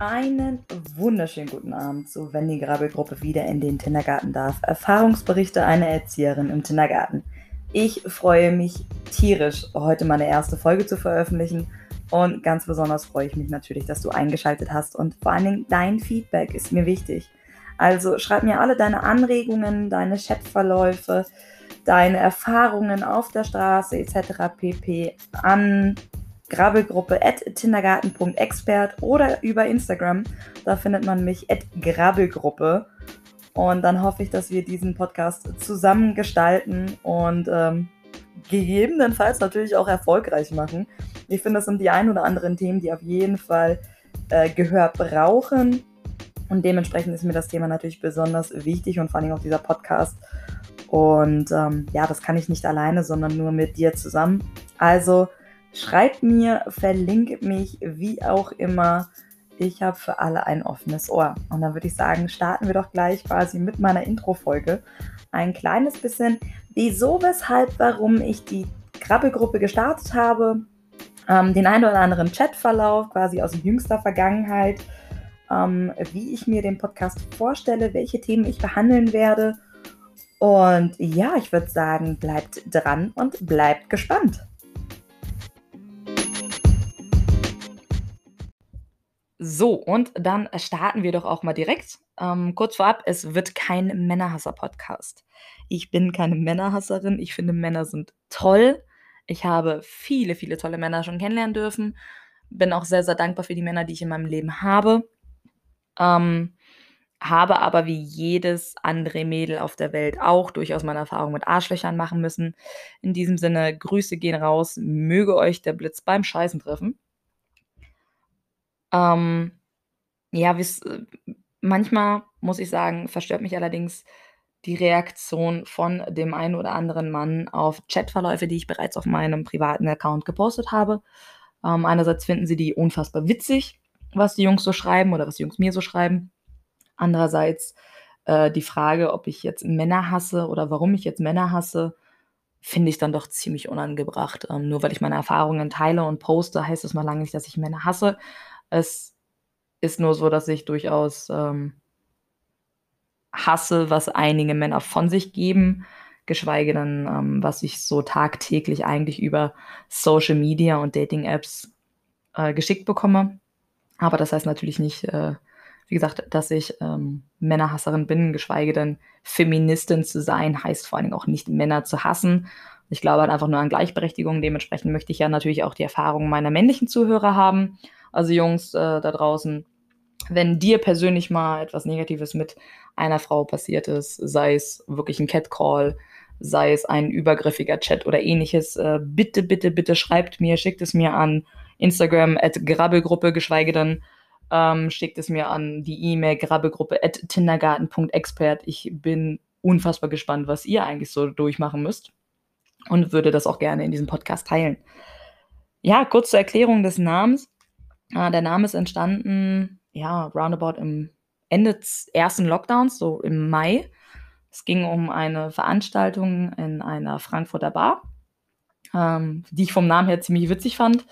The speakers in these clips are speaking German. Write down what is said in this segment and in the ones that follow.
Einen wunderschönen guten Abend, so wenn die Grabbelgruppe wieder in den Kindergarten darf. Erfahrungsberichte einer Erzieherin im Kindergarten. Ich freue mich tierisch, heute meine erste Folge zu veröffentlichen. Und ganz besonders freue ich mich natürlich, dass du eingeschaltet hast. Und vor allen Dingen dein Feedback ist mir wichtig. Also schreib mir alle deine Anregungen, deine Chatverläufe, deine Erfahrungen auf der Straße etc. pp. an Grabbelgruppe at tindergarten.expert oder über Instagram. Da findet man mich at Grabbelgruppe. Und dann hoffe ich, dass wir diesen Podcast zusammen gestalten und ähm, gegebenenfalls natürlich auch erfolgreich machen. Ich finde, das sind die ein oder anderen Themen, die auf jeden Fall äh, Gehör brauchen. Und dementsprechend ist mir das Thema natürlich besonders wichtig und vor allem auch dieser Podcast. Und ähm, ja, das kann ich nicht alleine, sondern nur mit dir zusammen. Also schreib mir, verlinke mich, wie auch immer. Ich habe für alle ein offenes Ohr. Und dann würde ich sagen, starten wir doch gleich quasi mit meiner Intro-Folge. Ein kleines bisschen, wieso, weshalb, warum ich die Krabbelgruppe gestartet habe. Ähm, den einen oder anderen Chatverlauf quasi aus jüngster Vergangenheit ähm, wie ich mir den Podcast vorstelle, welche Themen ich behandeln werde. Und ja, ich würde sagen, bleibt dran und bleibt gespannt. So, und dann starten wir doch auch mal direkt. Ähm, kurz vorab, es wird kein Männerhasser-Podcast. Ich bin keine Männerhasserin. Ich finde, Männer sind toll. Ich habe viele, viele tolle Männer schon kennenlernen dürfen. Bin auch sehr, sehr dankbar für die Männer, die ich in meinem Leben habe. Ähm, habe aber wie jedes andere Mädel auf der Welt auch durchaus meine Erfahrung mit Arschlöchern machen müssen. In diesem Sinne, Grüße gehen raus, möge euch der Blitz beim Scheißen treffen. Ähm, ja, manchmal muss ich sagen, verstört mich allerdings die Reaktion von dem einen oder anderen Mann auf Chatverläufe, die ich bereits auf meinem privaten Account gepostet habe. Ähm, einerseits finden sie die unfassbar witzig, was die Jungs so schreiben oder was die Jungs mir so schreiben. Andererseits äh, die Frage, ob ich jetzt Männer hasse oder warum ich jetzt Männer hasse, finde ich dann doch ziemlich unangebracht. Ähm, nur weil ich meine Erfahrungen teile und poste, heißt es mal lange nicht, dass ich Männer hasse. Es ist nur so, dass ich durchaus ähm, hasse, was einige Männer von sich geben, geschweige denn, ähm, was ich so tagtäglich eigentlich über Social Media und Dating-Apps äh, geschickt bekomme. Aber das heißt natürlich nicht, äh, wie gesagt, dass ich ähm, Männerhasserin bin, geschweige denn Feministin zu sein, heißt vor allen Dingen auch nicht Männer zu hassen. Ich glaube halt einfach nur an Gleichberechtigung. Dementsprechend möchte ich ja natürlich auch die Erfahrungen meiner männlichen Zuhörer haben. Also Jungs äh, da draußen, wenn dir persönlich mal etwas Negatives mit einer Frau passiert ist, sei es wirklich ein Catcall, sei es ein übergriffiger Chat oder ähnliches, äh, bitte, bitte, bitte schreibt mir, schickt es mir an Instagram at Grabbelgruppe, geschweige denn ähm, schickt es mir an die E-Mail grabbelgruppe at tindergarten.expert. Ich bin unfassbar gespannt, was ihr eigentlich so durchmachen müsst und würde das auch gerne in diesem Podcast teilen. Ja, kurz zur Erklärung des Namens. Äh, der Name ist entstanden, ja, roundabout im Ende des ersten Lockdowns, so im Mai. Es ging um eine Veranstaltung in einer Frankfurter Bar, ähm, die ich vom Namen her ziemlich witzig fand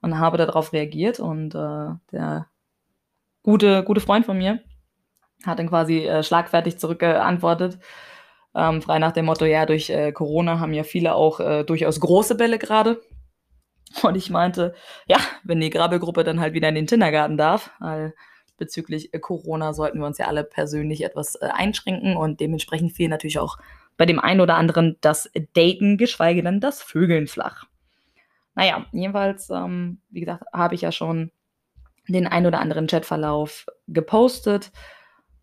und habe darauf reagiert. Und äh, der gute, gute Freund von mir hat dann quasi äh, schlagfertig zurückgeantwortet. Ähm, frei nach dem Motto, ja, durch äh, Corona haben ja viele auch äh, durchaus große Bälle gerade. Und ich meinte, ja, wenn die Grabbelgruppe dann halt wieder in den Kindergarten darf, weil bezüglich äh, Corona sollten wir uns ja alle persönlich etwas äh, einschränken und dementsprechend fiel natürlich auch bei dem einen oder anderen das Daten, geschweige denn das Vögeln flach. Naja, jedenfalls, ähm, wie gesagt, habe ich ja schon den ein oder anderen Chatverlauf gepostet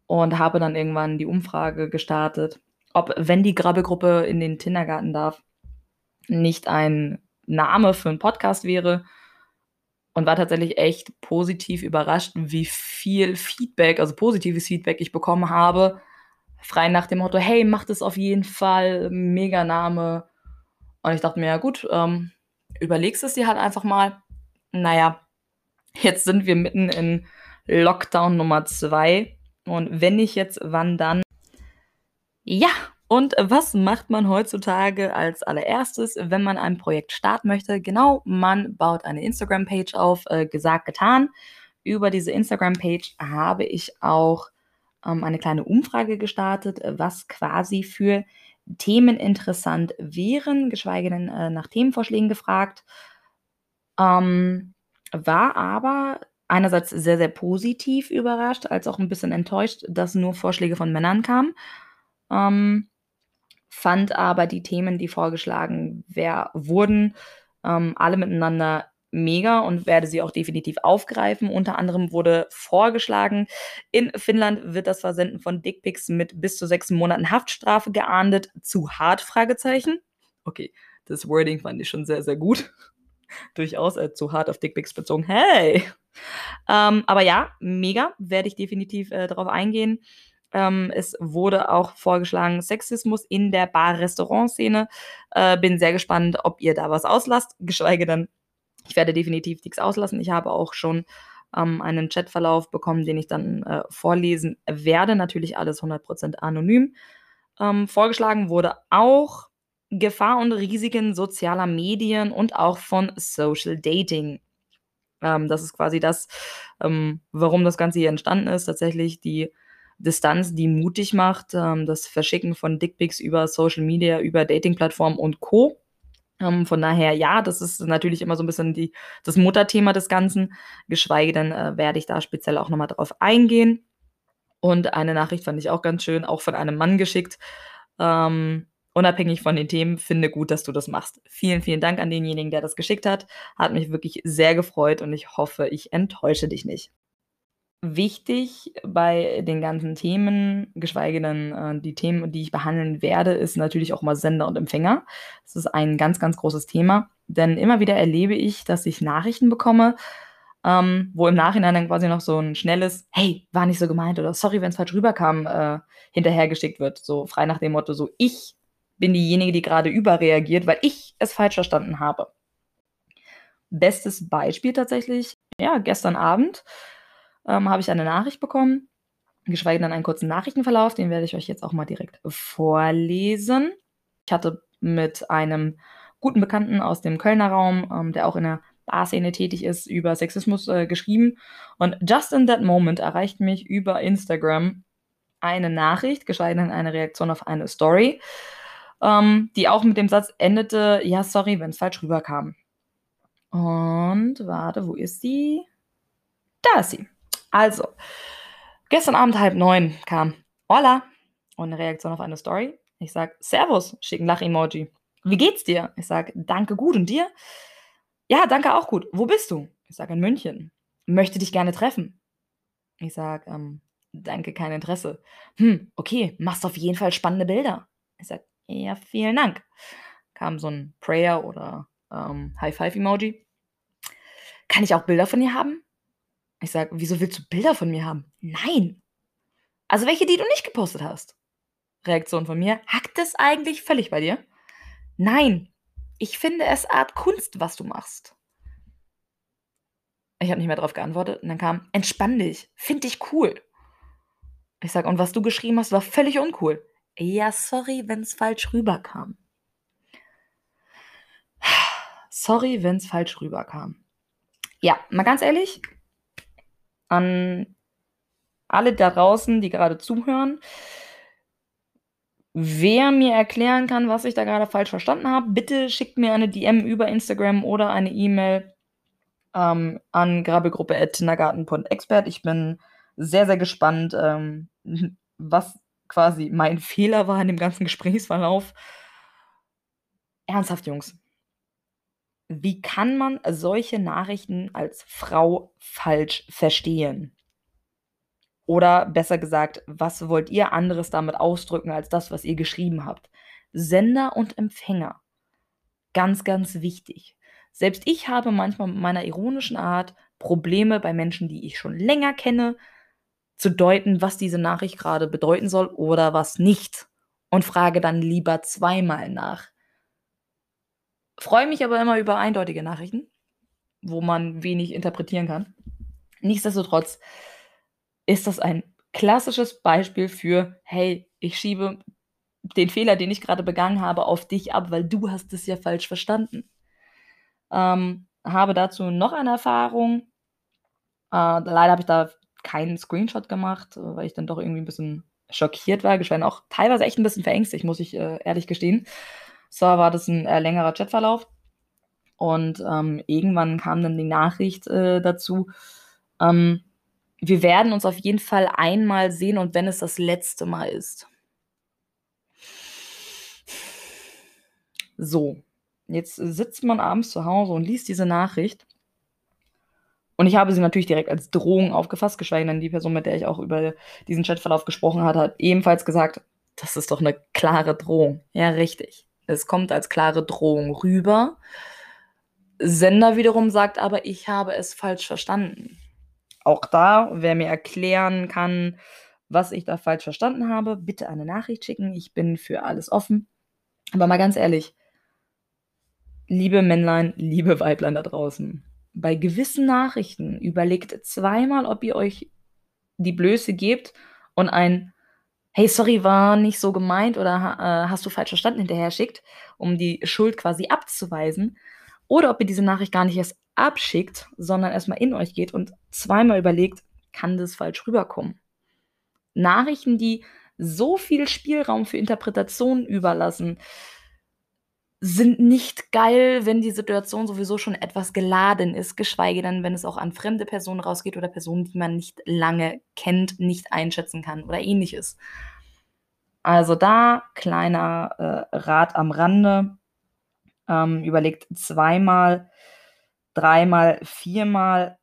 und habe dann irgendwann die Umfrage gestartet, ob, wenn die Grabbelgruppe in den Kindergarten darf, nicht ein Name für einen Podcast wäre. Und war tatsächlich echt positiv überrascht, wie viel Feedback, also positives Feedback ich bekommen habe. Frei nach dem Motto, hey, macht es auf jeden Fall, mega Name. Und ich dachte mir, ja gut, ähm, überlegst es dir halt einfach mal. Naja, jetzt sind wir mitten in Lockdown Nummer zwei. Und wenn nicht jetzt, wann dann? Ja, und was macht man heutzutage als allererstes, wenn man ein Projekt starten möchte? Genau, man baut eine Instagram-Page auf, äh, gesagt, getan. über diese Instagram-Page habe ich auch ähm, eine kleine Umfrage gestartet, was quasi für Themen interessant wären, geschweige denn äh, nach Themenvorschlägen gefragt. Ähm, war aber einerseits sehr, sehr positiv überrascht, als auch ein bisschen enttäuscht, dass nur Vorschläge von Männern kamen. Ähm, fand aber die Themen, die vorgeschlagen wer, wurden, ähm, alle miteinander mega und werde sie auch definitiv aufgreifen. Unter anderem wurde vorgeschlagen, in Finnland wird das Versenden von Dickpics mit bis zu sechs Monaten Haftstrafe geahndet. Zu hart? Fragezeichen. Okay, das Wording fand ich schon sehr, sehr gut. Durchaus äh, zu hart auf Dickpics bezogen. Hey! Ähm, aber ja, mega, werde ich definitiv äh, darauf eingehen. Ähm, es wurde auch vorgeschlagen, Sexismus in der Bar-Restaurant-Szene. Äh, bin sehr gespannt, ob ihr da was auslasst, geschweige denn, ich werde definitiv nichts auslassen. Ich habe auch schon ähm, einen Chatverlauf bekommen, den ich dann äh, vorlesen werde. Natürlich alles 100% anonym. Ähm, vorgeschlagen wurde auch Gefahr und Risiken sozialer Medien und auch von Social Dating. Ähm, das ist quasi das, ähm, warum das Ganze hier entstanden ist. Tatsächlich die Distanz, die mutig macht, ähm, das Verschicken von Dickpics über Social Media, über Dating-Plattformen und Co. Ähm, von daher, ja, das ist natürlich immer so ein bisschen die, das Mutterthema des Ganzen. Geschweige denn äh, werde ich da speziell auch nochmal drauf eingehen. Und eine Nachricht fand ich auch ganz schön, auch von einem Mann geschickt. Ähm, unabhängig von den Themen, finde gut, dass du das machst. Vielen, vielen Dank an denjenigen, der das geschickt hat. Hat mich wirklich sehr gefreut und ich hoffe, ich enttäusche dich nicht. Wichtig bei den ganzen Themen, geschweige denn äh, die Themen, die ich behandeln werde, ist natürlich auch mal Sender und Empfänger. Das ist ein ganz, ganz großes Thema, denn immer wieder erlebe ich, dass ich Nachrichten bekomme, ähm, wo im Nachhinein dann quasi noch so ein schnelles Hey, war nicht so gemeint oder Sorry, wenn es falsch rüberkam, äh, hinterhergeschickt wird. So frei nach dem Motto, so ich bin diejenige, die gerade überreagiert, weil ich es falsch verstanden habe. Bestes Beispiel tatsächlich, ja, gestern Abend ähm, habe ich eine Nachricht bekommen, geschweige denn einen kurzen Nachrichtenverlauf, den werde ich euch jetzt auch mal direkt vorlesen. Ich hatte mit einem guten Bekannten aus dem Kölner Raum, ähm, der auch in der Barszene tätig ist, über Sexismus äh, geschrieben. Und just in that moment erreicht mich über Instagram eine Nachricht, geschweige denn eine Reaktion auf eine Story, ähm, die auch mit dem Satz endete, ja, sorry, wenn es falsch rüberkam. Und warte, wo ist sie? Da ist sie. Also, gestern Abend halb neun kam Hola und eine Reaktion auf eine Story. Ich sag Servus, schicken Lach-Emoji. Wie geht's dir? Ich sag Danke gut und dir? Ja, danke auch gut. Wo bist du? Ich sag in München. Möchte dich gerne treffen. Ich sag ähm, Danke, kein Interesse. Hm, okay, machst auf jeden Fall spannende Bilder. Ich sag ja, vielen Dank. Kam so ein Prayer oder ähm, High-Five-Emoji. Kann ich auch Bilder von dir haben? Ich sage, wieso willst du Bilder von mir haben? Nein. Also welche, die du nicht gepostet hast. Reaktion von mir, hackt es eigentlich völlig bei dir? Nein. Ich finde es Art Kunst, was du machst. Ich habe nicht mehr darauf geantwortet und dann kam, entspann dich, find dich cool. Ich sage, und was du geschrieben hast, war völlig uncool. Ja, sorry, wenn es falsch rüberkam. Sorry, wenn es falsch rüberkam. Ja, mal ganz ehrlich, an alle da draußen, die gerade zuhören. Wer mir erklären kann, was ich da gerade falsch verstanden habe, bitte schickt mir eine DM über Instagram oder eine E-Mail ähm, an grabbelgruppe.tindergarten.expert. Ich bin sehr, sehr gespannt, ähm, was quasi mein Fehler war in dem ganzen Gesprächsverlauf. Ernsthaft, Jungs. Wie kann man solche Nachrichten als Frau falsch verstehen? Oder besser gesagt, was wollt ihr anderes damit ausdrücken als das, was ihr geschrieben habt? Sender und Empfänger. Ganz, ganz wichtig. Selbst ich habe manchmal mit meiner ironischen Art Probleme bei Menschen, die ich schon länger kenne, zu deuten, was diese Nachricht gerade bedeuten soll oder was nicht. Und frage dann lieber zweimal nach. Freue mich aber immer über eindeutige Nachrichten, wo man wenig interpretieren kann. Nichtsdestotrotz ist das ein klassisches Beispiel für, hey, ich schiebe den Fehler, den ich gerade begangen habe, auf dich ab, weil du hast es ja falsch verstanden. Ähm, habe dazu noch eine Erfahrung. Äh, leider habe ich da keinen Screenshot gemacht, weil ich dann doch irgendwie ein bisschen schockiert war, geschweige auch teilweise echt ein bisschen verängstigt, muss ich äh, ehrlich gestehen. So war das ein äh, längerer Chatverlauf. Und ähm, irgendwann kam dann die Nachricht äh, dazu, ähm, wir werden uns auf jeden Fall einmal sehen und wenn es das letzte Mal ist. So, jetzt sitzt man abends zu Hause und liest diese Nachricht. Und ich habe sie natürlich direkt als Drohung aufgefasst, geschweige denn die Person, mit der ich auch über diesen Chatverlauf gesprochen hatte, hat ebenfalls gesagt, das ist doch eine klare Drohung. Ja, richtig. Es kommt als klare Drohung rüber. Sender wiederum sagt aber, ich habe es falsch verstanden. Auch da, wer mir erklären kann, was ich da falsch verstanden habe, bitte eine Nachricht schicken. Ich bin für alles offen. Aber mal ganz ehrlich, liebe Männlein, liebe Weiblein da draußen, bei gewissen Nachrichten überlegt zweimal, ob ihr euch die Blöße gebt und ein Hey, sorry, war nicht so gemeint oder äh, hast du falsch verstanden hinterher schickt, um die Schuld quasi abzuweisen. Oder ob ihr diese Nachricht gar nicht erst abschickt, sondern erstmal in euch geht und zweimal überlegt, kann das falsch rüberkommen. Nachrichten, die so viel Spielraum für Interpretationen überlassen, sind nicht geil, wenn die Situation sowieso schon etwas geladen ist, geschweige denn, wenn es auch an fremde Personen rausgeht oder Personen, die man nicht lange kennt, nicht einschätzen kann oder ähnliches. Also da kleiner äh, Rat am Rande. Ähm, überlegt zweimal, dreimal, viermal,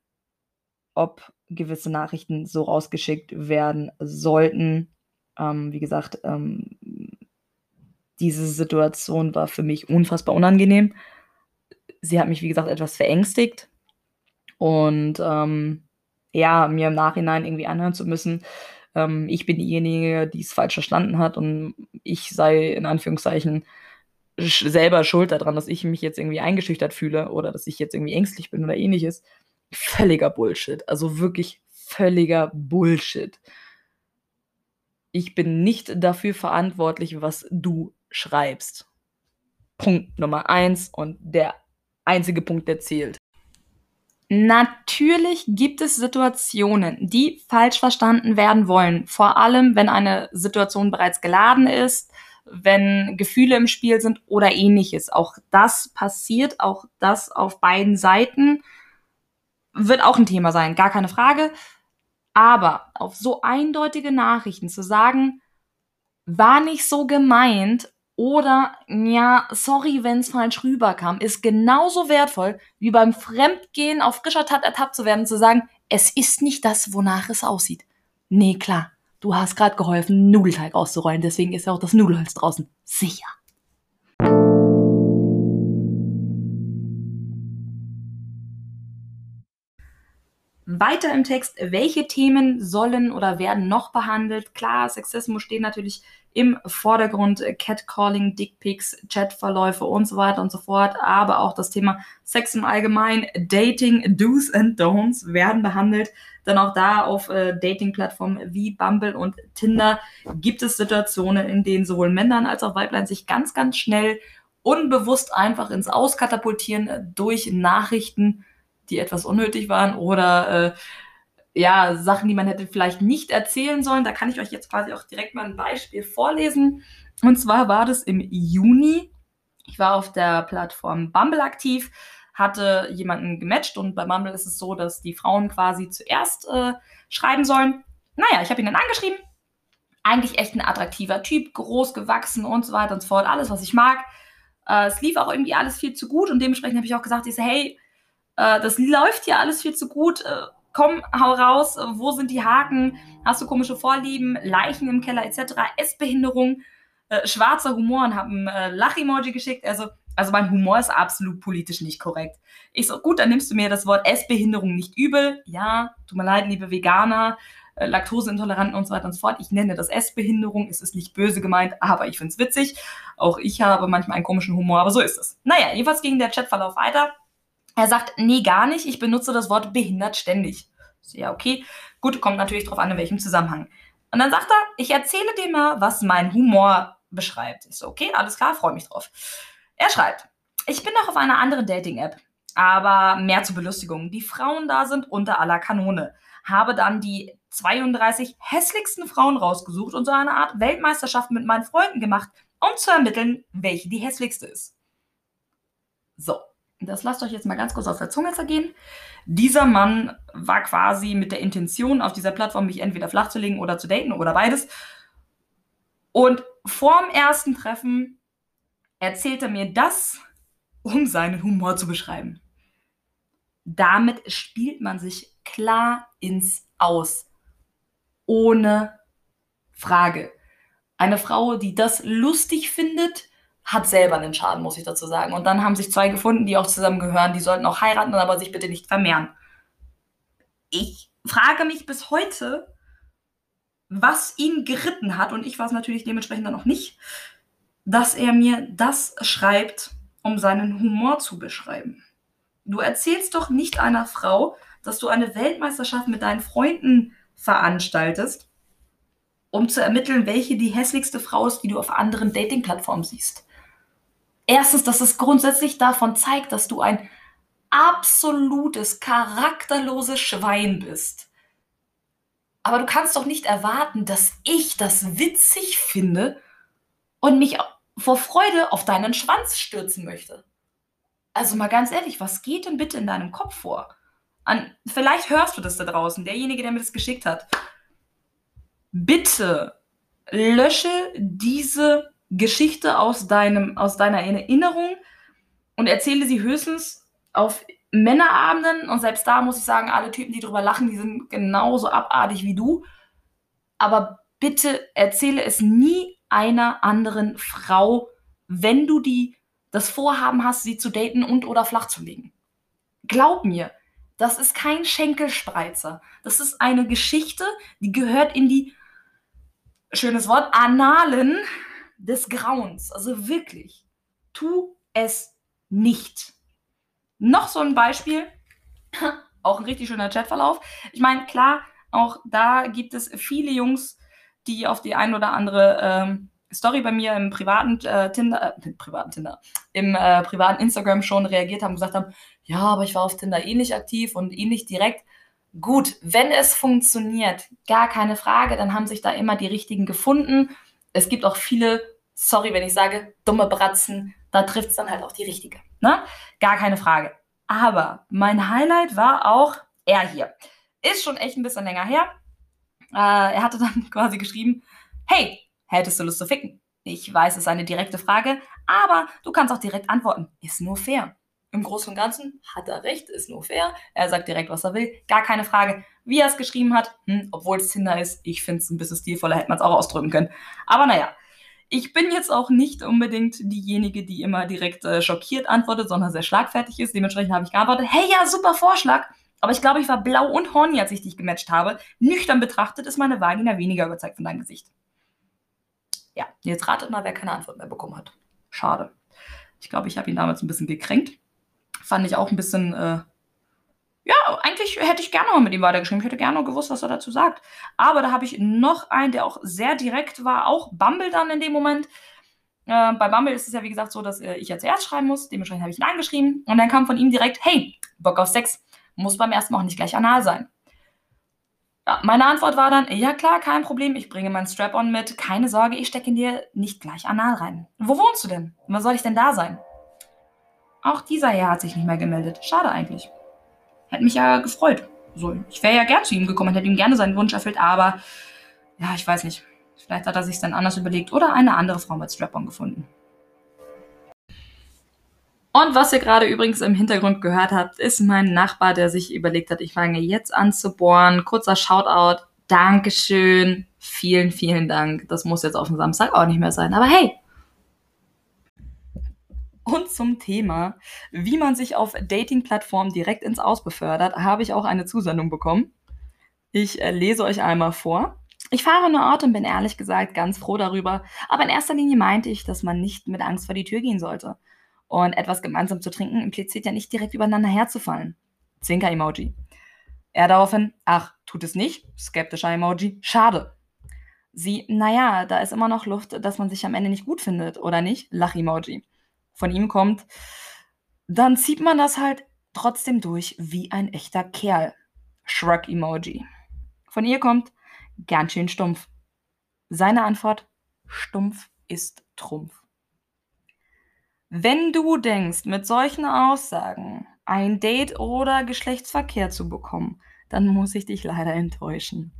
ob gewisse Nachrichten so rausgeschickt werden sollten. Ähm, wie gesagt, ähm, diese Situation war für mich unfassbar unangenehm. Sie hat mich, wie gesagt, etwas verängstigt. Und ähm, ja, mir im Nachhinein irgendwie anhören zu müssen, ähm, ich bin diejenige, die es falsch verstanden hat und ich sei in Anführungszeichen sch selber schuld daran, dass ich mich jetzt irgendwie eingeschüchtert fühle oder dass ich jetzt irgendwie ängstlich bin oder ähnliches. Völliger Bullshit. Also wirklich völliger Bullshit. Ich bin nicht dafür verantwortlich, was du schreibst. Punkt Nummer eins und der einzige Punkt, der zählt. Natürlich gibt es Situationen, die falsch verstanden werden wollen. Vor allem, wenn eine Situation bereits geladen ist, wenn Gefühle im Spiel sind oder ähnliches. Auch das passiert, auch das auf beiden Seiten wird auch ein Thema sein, gar keine Frage. Aber auf so eindeutige Nachrichten zu sagen, war nicht so gemeint oder, ja, sorry, wenn es falsch rüberkam, ist genauso wertvoll, wie beim Fremdgehen auf frischer Tat ertappt zu werden, zu sagen, es ist nicht das, wonach es aussieht. Nee, klar, du hast gerade geholfen, Nudelteig auszurollen, deswegen ist ja auch das Nudelholz draußen. Sicher. Weiter im Text, welche Themen sollen oder werden noch behandelt? Klar, Sexismus steht natürlich im Vordergrund, Catcalling, Dickpics, Chatverläufe und so weiter und so fort, aber auch das Thema Sex im Allgemeinen, Dating, Do's and Don'ts werden behandelt. Dann auch da auf äh, Dating-Plattformen wie Bumble und Tinder gibt es Situationen, in denen sowohl Männern als auch Weiblein sich ganz, ganz schnell unbewusst einfach ins Auskatapultieren durch Nachrichten die etwas unnötig waren oder äh, ja, Sachen, die man hätte vielleicht nicht erzählen sollen. Da kann ich euch jetzt quasi auch direkt mal ein Beispiel vorlesen. Und zwar war das im Juni. Ich war auf der Plattform Bumble aktiv, hatte jemanden gematcht und bei Bumble ist es so, dass die Frauen quasi zuerst äh, schreiben sollen. Naja, ich habe ihn dann angeschrieben. Eigentlich echt ein attraktiver Typ, groß gewachsen und so weiter und so fort. Alles, was ich mag. Äh, es lief auch irgendwie alles viel zu gut und dementsprechend habe ich auch gesagt, ich so, hey, äh, das läuft ja alles viel zu gut. Komm, hau raus. Wo sind die Haken? Hast du komische Vorlieben? Leichen im Keller etc. Essbehinderung, äh, schwarzer Humor und habe ein äh, Lach-Emoji geschickt. Also, also mein Humor ist absolut politisch nicht korrekt. Ich so, gut, dann nimmst du mir das Wort Essbehinderung nicht übel. Ja, tut mir leid, liebe Veganer, äh, Laktoseintoleranten und so weiter und so fort. Ich nenne das Essbehinderung. Es ist nicht böse gemeint, aber ich finde es witzig. Auch ich habe manchmal einen komischen Humor, aber so ist es. Naja, jedenfalls ging der Chatverlauf weiter. Er sagt, nee, gar nicht, ich benutze das Wort behindert ständig. Ja, okay. Gut, kommt natürlich drauf an, in welchem Zusammenhang. Und dann sagt er, ich erzähle dir mal, was mein Humor beschreibt. Ich so, okay, alles klar, freue mich drauf. Er schreibt, ich bin noch auf einer anderen Dating-App. aber mehr zur Belustigung. Die Frauen da sind unter aller Kanone. Habe dann die 32 hässlichsten Frauen rausgesucht und so eine Art Weltmeisterschaft mit meinen Freunden gemacht, um zu ermitteln, welche die hässlichste ist. So, das lasst euch jetzt mal ganz kurz auf der Zunge zergehen. Dieser Mann war quasi mit der Intention, auf dieser Plattform mich entweder flach zu legen oder zu daten oder beides. Und vorm ersten Treffen erzählt er mir das, um seinen Humor zu beschreiben. Damit spielt man sich klar ins Aus. Ohne Frage. Eine Frau, die das lustig findet, hat selber einen Schaden, muss ich dazu sagen. Und dann haben sich zwei gefunden, die auch zusammengehören. Die sollten auch heiraten, aber sich bitte nicht vermehren. Ich frage mich bis heute, was ihn geritten hat, und ich war es natürlich dementsprechend dann auch nicht, dass er mir das schreibt, um seinen Humor zu beschreiben. Du erzählst doch nicht einer Frau, dass du eine Weltmeisterschaft mit deinen Freunden veranstaltest, um zu ermitteln, welche die hässlichste Frau ist, die du auf anderen Dating-Plattformen siehst. Erstens, dass es grundsätzlich davon zeigt, dass du ein absolutes, charakterloses Schwein bist. Aber du kannst doch nicht erwarten, dass ich das witzig finde und mich vor Freude auf deinen Schwanz stürzen möchte. Also mal ganz ehrlich, was geht denn bitte in deinem Kopf vor? An, vielleicht hörst du das da draußen, derjenige, der mir das geschickt hat. Bitte lösche diese Geschichte aus, deinem, aus deiner Erinnerung und erzähle sie höchstens auf Männerabenden. Und selbst da muss ich sagen, alle Typen, die drüber lachen, die sind genauso abartig wie du. Aber bitte erzähle es nie einer anderen Frau, wenn du die das Vorhaben hast, sie zu daten und oder flach zu legen. Glaub mir, das ist kein Schenkelspreizer. Das ist eine Geschichte, die gehört in die, schönes Wort, Annalen des Grauens. Also wirklich, tu es nicht. Noch so ein Beispiel, auch ein richtig schöner Chatverlauf. Ich meine, klar, auch da gibt es viele Jungs, die auf die ein oder andere ähm, Story bei mir im privaten äh, Tinder, äh, privaten Tinder, im äh, privaten Instagram schon reagiert haben gesagt haben, ja, aber ich war auf Tinder ähnlich eh aktiv und ähnlich eh direkt. Gut, wenn es funktioniert, gar keine Frage, dann haben sich da immer die richtigen gefunden. Es gibt auch viele, sorry, wenn ich sage, dumme Bratzen, da trifft es dann halt auch die richtige. Ne? Gar keine Frage. Aber mein Highlight war auch er hier. Ist schon echt ein bisschen länger her. Äh, er hatte dann quasi geschrieben, hey, Hättest du Lust zu ficken? Ich weiß, es ist eine direkte Frage, aber du kannst auch direkt antworten. Ist nur fair. Im Großen und Ganzen hat er recht, ist nur fair. Er sagt direkt, was er will. Gar keine Frage. Wie er es geschrieben hat, hm, obwohl es Tinder ist, ich finde es ein bisschen stilvoller, hätte man es auch ausdrücken können. Aber naja, ich bin jetzt auch nicht unbedingt diejenige, die immer direkt äh, schockiert antwortet, sondern sehr schlagfertig ist. Dementsprechend habe ich geantwortet, hey ja, super Vorschlag. Aber ich glaube, ich war blau und horny, als ich dich gematcht habe. Nüchtern betrachtet ist meine Vagina weniger überzeugt von deinem Gesicht. Ja, jetzt ratet mal, wer keine Antwort mehr bekommen hat. Schade. Ich glaube, ich habe ihn damals ein bisschen gekränkt. Fand ich auch ein bisschen, äh, ja, eigentlich hätte ich gerne mal mit ihm weitergeschrieben. Ich hätte gerne gewusst, was er dazu sagt. Aber da habe ich noch einen, der auch sehr direkt war, auch Bumble dann in dem Moment. Äh, bei Bumble ist es ja, wie gesagt, so, dass äh, ich ja zuerst schreiben muss. Dementsprechend habe ich ihn angeschrieben. Und dann kam von ihm direkt, hey, Bock auf Sex. Muss beim ersten Mal auch nicht gleich anal sein. Ja, meine Antwort war dann, ja klar, kein Problem, ich bringe mein Strap-on mit. Keine Sorge, ich stecke in dir nicht gleich anal rein. Wo wohnst du denn? Was soll ich denn da sein? Auch dieser Herr hat sich nicht mehr gemeldet. Schade eigentlich. Hätte mich ja gefreut. So, ich wäre ja gern zu ihm gekommen und hätte ihm gerne seinen Wunsch erfüllt, aber ja, ich weiß nicht. Vielleicht hat er sich dann anders überlegt oder eine andere Frau mit Strap-on gefunden. Und was ihr gerade übrigens im Hintergrund gehört habt, ist mein Nachbar, der sich überlegt hat, ich fange jetzt an zu bohren. Kurzer Shoutout. Dankeschön. Vielen, vielen Dank. Das muss jetzt auf dem Samstag auch nicht mehr sein. Aber hey. Und zum Thema, wie man sich auf Dating-Plattformen direkt ins Aus befördert, habe ich auch eine Zusendung bekommen. Ich äh, lese euch einmal vor. Ich fahre nur Auto und bin ehrlich gesagt ganz froh darüber. Aber in erster Linie meinte ich, dass man nicht mit Angst vor die Tür gehen sollte. Und etwas gemeinsam zu trinken impliziert ja nicht direkt übereinander herzufallen. Zwinker-Emoji. Er daraufhin, ach, tut es nicht. Skeptischer Emoji. Schade. Sie, naja, da ist immer noch Luft, dass man sich am Ende nicht gut findet, oder nicht? Lach-Emoji. Von ihm kommt, dann zieht man das halt trotzdem durch wie ein echter Kerl. Shrug-Emoji. Von ihr kommt ganz schön stumpf. Seine Antwort: Stumpf ist Trumpf. Wenn du denkst, mit solchen Aussagen ein Date oder Geschlechtsverkehr zu bekommen, dann muss ich dich leider enttäuschen.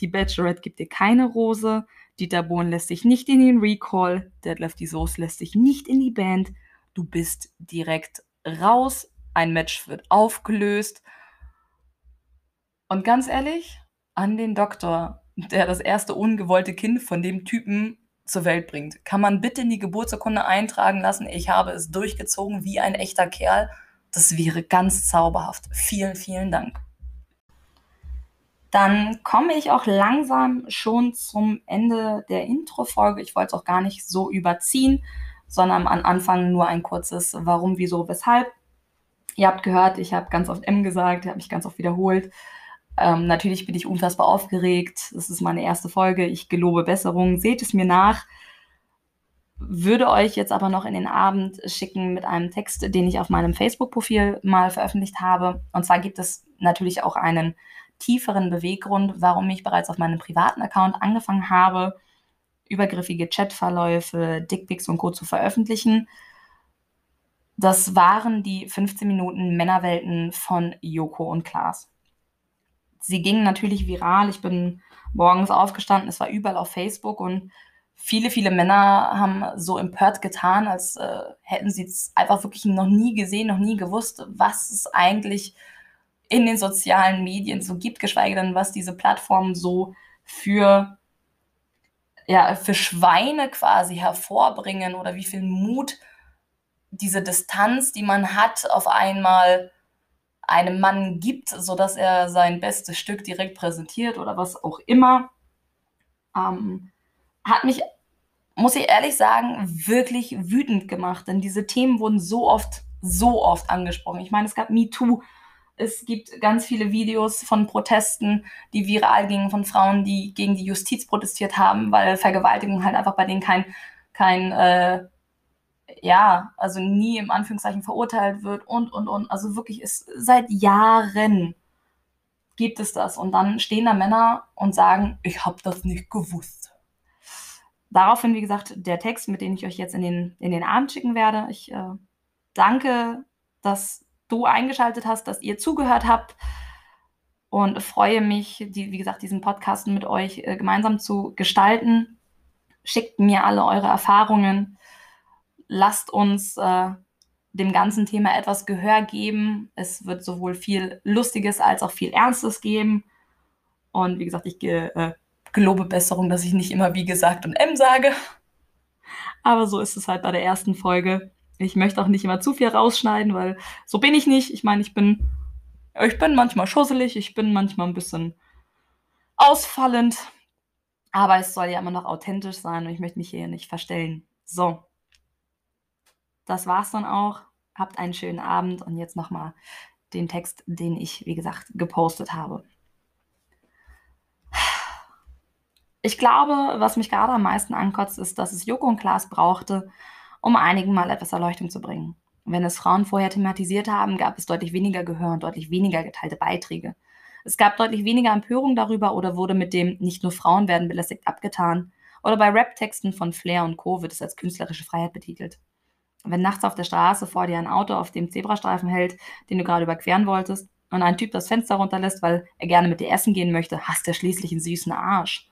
Die Bachelorette gibt dir keine Rose, Dieter Bohlen lässt sich nicht in den Recall, Deadlift die Soße lässt sich nicht in die Band. Du bist direkt raus, ein Match wird aufgelöst. Und ganz ehrlich, an den Doktor, der das erste ungewollte Kind von dem Typen zur Welt bringt, kann man bitte in die Geburtsurkunde eintragen lassen, ich habe es durchgezogen wie ein echter Kerl. Das wäre ganz zauberhaft. Vielen, vielen Dank. Dann komme ich auch langsam schon zum Ende der Intro-Folge. Ich wollte es auch gar nicht so überziehen, sondern am Anfang nur ein kurzes Warum, Wieso, Weshalb. Ihr habt gehört, ich habe ganz oft M gesagt, habe mich ganz oft wiederholt. Ähm, natürlich bin ich unfassbar aufgeregt. Das ist meine erste Folge. Ich gelobe Besserung. Seht es mir nach. Würde euch jetzt aber noch in den Abend schicken mit einem Text, den ich auf meinem Facebook-Profil mal veröffentlicht habe. Und zwar gibt es natürlich auch einen tieferen Beweggrund, warum ich bereits auf meinem privaten Account angefangen habe, übergriffige Chatverläufe, Dickpics und Co. zu veröffentlichen. Das waren die 15 Minuten Männerwelten von Joko und Klaas. Sie gingen natürlich viral. Ich bin morgens aufgestanden, es war überall auf Facebook und viele, viele Männer haben so empört getan, als äh, hätten sie es einfach wirklich noch nie gesehen, noch nie gewusst, was es eigentlich in den sozialen Medien so gibt, geschweige denn, was diese Plattformen so für, ja, für Schweine quasi hervorbringen oder wie viel Mut diese Distanz, die man hat, auf einmal einem Mann gibt, sodass er sein bestes Stück direkt präsentiert oder was auch immer, ähm, hat mich, muss ich ehrlich sagen, wirklich wütend gemacht. Denn diese Themen wurden so oft, so oft angesprochen. Ich meine, es gab MeToo, es gibt ganz viele Videos von Protesten, die viral gingen, von Frauen, die gegen die Justiz protestiert haben, weil Vergewaltigung halt einfach bei denen kein, kein äh, ja, also nie im Anführungszeichen verurteilt wird und, und, und. Also wirklich ist seit Jahren gibt es das. Und dann stehen da Männer und sagen, ich habe das nicht gewusst. Daraufhin, wie gesagt, der Text, mit dem ich euch jetzt in den, in den Abend schicken werde. Ich äh, danke, dass du eingeschaltet hast, dass ihr zugehört habt und freue mich, die, wie gesagt, diesen Podcast mit euch äh, gemeinsam zu gestalten. Schickt mir alle eure Erfahrungen. Lasst uns äh, dem ganzen Thema etwas Gehör geben. Es wird sowohl viel Lustiges als auch viel Ernstes geben. Und wie gesagt, ich äh, gelobe Besserung, dass ich nicht immer wie gesagt und M sage. Aber so ist es halt bei der ersten Folge. Ich möchte auch nicht immer zu viel rausschneiden, weil so bin ich nicht. Ich meine, ich bin, ich bin manchmal schusselig, ich bin manchmal ein bisschen ausfallend. Aber es soll ja immer noch authentisch sein und ich möchte mich hier nicht verstellen. So. Das war's dann auch. Habt einen schönen Abend und jetzt nochmal den Text, den ich, wie gesagt, gepostet habe. Ich glaube, was mich gerade am meisten ankotzt, ist, dass es Joko und Klaas brauchte, um einigen mal etwas Erleuchtung zu bringen. Wenn es Frauen vorher thematisiert haben, gab es deutlich weniger Gehör und deutlich weniger geteilte Beiträge. Es gab deutlich weniger Empörung darüber oder wurde mit dem nicht nur Frauen werden belästigt abgetan. Oder bei Rap-Texten von Flair und Co. wird es als künstlerische Freiheit betitelt. Wenn nachts auf der Straße vor dir ein Auto auf dem Zebrastreifen hält, den du gerade überqueren wolltest, und ein Typ das Fenster runterlässt, weil er gerne mit dir essen gehen möchte, hast du schließlich einen süßen Arsch.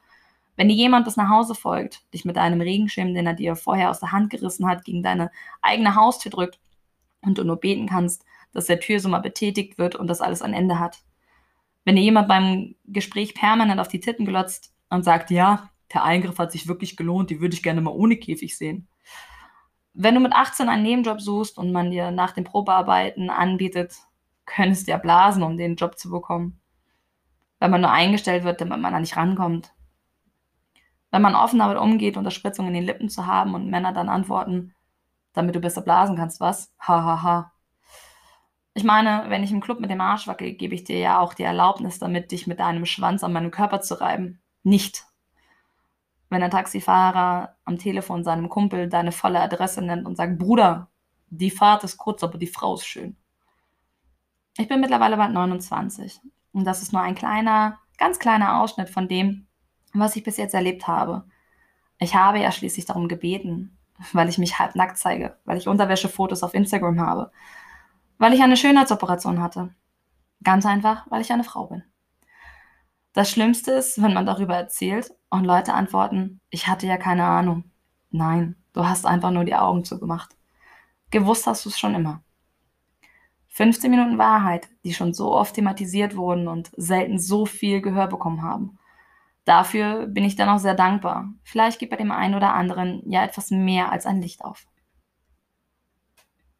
Wenn dir jemand bis nach Hause folgt, dich mit einem Regenschirm, den er dir vorher aus der Hand gerissen hat, gegen deine eigene Haustür drückt und du nur beten kannst, dass der Tür so mal betätigt wird und das alles ein Ende hat. Wenn dir jemand beim Gespräch permanent auf die Titten glotzt und sagt, ja, der Eingriff hat sich wirklich gelohnt, die würde ich gerne mal ohne Käfig sehen. Wenn du mit 18 einen Nebenjob suchst und man dir nach den Probearbeiten anbietet, könntest du ja blasen, um den Job zu bekommen. Wenn man nur eingestellt wird, damit man da nicht rankommt. Wenn man offen damit umgeht, Unterspritzungen in den Lippen zu haben und Männer dann antworten, damit du besser blasen kannst, was? Hahaha. Ha, ha. Ich meine, wenn ich im Club mit dem Arsch wackel, gebe ich dir ja auch die Erlaubnis, damit dich mit deinem Schwanz an meinem Körper zu reiben. Nicht. Wenn ein Taxifahrer am Telefon seinem Kumpel deine volle Adresse nennt und sagt, Bruder, die Fahrt ist kurz, aber die Frau ist schön. Ich bin mittlerweile bald 29 und das ist nur ein kleiner, ganz kleiner Ausschnitt von dem, was ich bis jetzt erlebt habe. Ich habe ja schließlich darum gebeten, weil ich mich halbnackt zeige, weil ich Unterwäschefotos auf Instagram habe, weil ich eine Schönheitsoperation hatte. Ganz einfach, weil ich eine Frau bin. Das Schlimmste ist, wenn man darüber erzählt und Leute antworten, ich hatte ja keine Ahnung. Nein, du hast einfach nur die Augen zugemacht. Gewusst hast du es schon immer. 15 Minuten Wahrheit, die schon so oft thematisiert wurden und selten so viel Gehör bekommen haben. Dafür bin ich dann auch sehr dankbar. Vielleicht geht bei dem einen oder anderen ja etwas mehr als ein Licht auf.